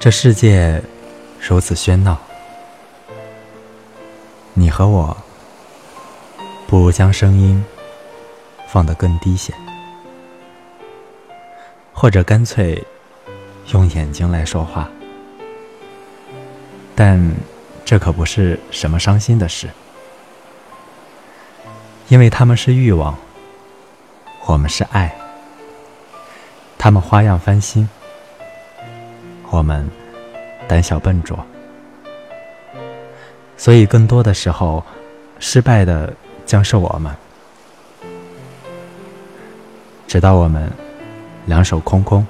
这世界如此喧闹，你和我不如将声音放得更低些，或者干脆用眼睛来说话。但这可不是什么伤心的事，因为他们是欲望，我们是爱，他们花样翻新。我们胆小笨拙，所以更多的时候，失败的将是我们。直到我们两手空空，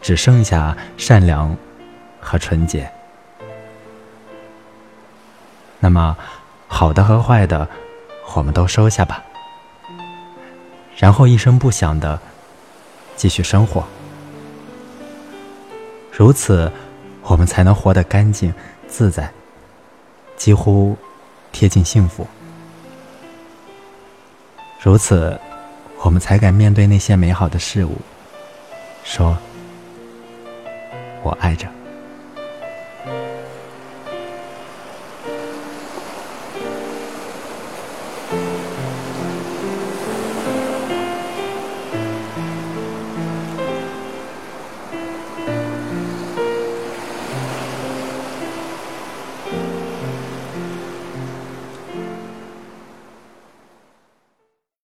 只剩下善良和纯洁。那么，好的和坏的，我们都收下吧，然后一声不响的继续生活。如此，我们才能活得干净、自在，几乎贴近幸福。如此，我们才敢面对那些美好的事物，说：“我爱着。”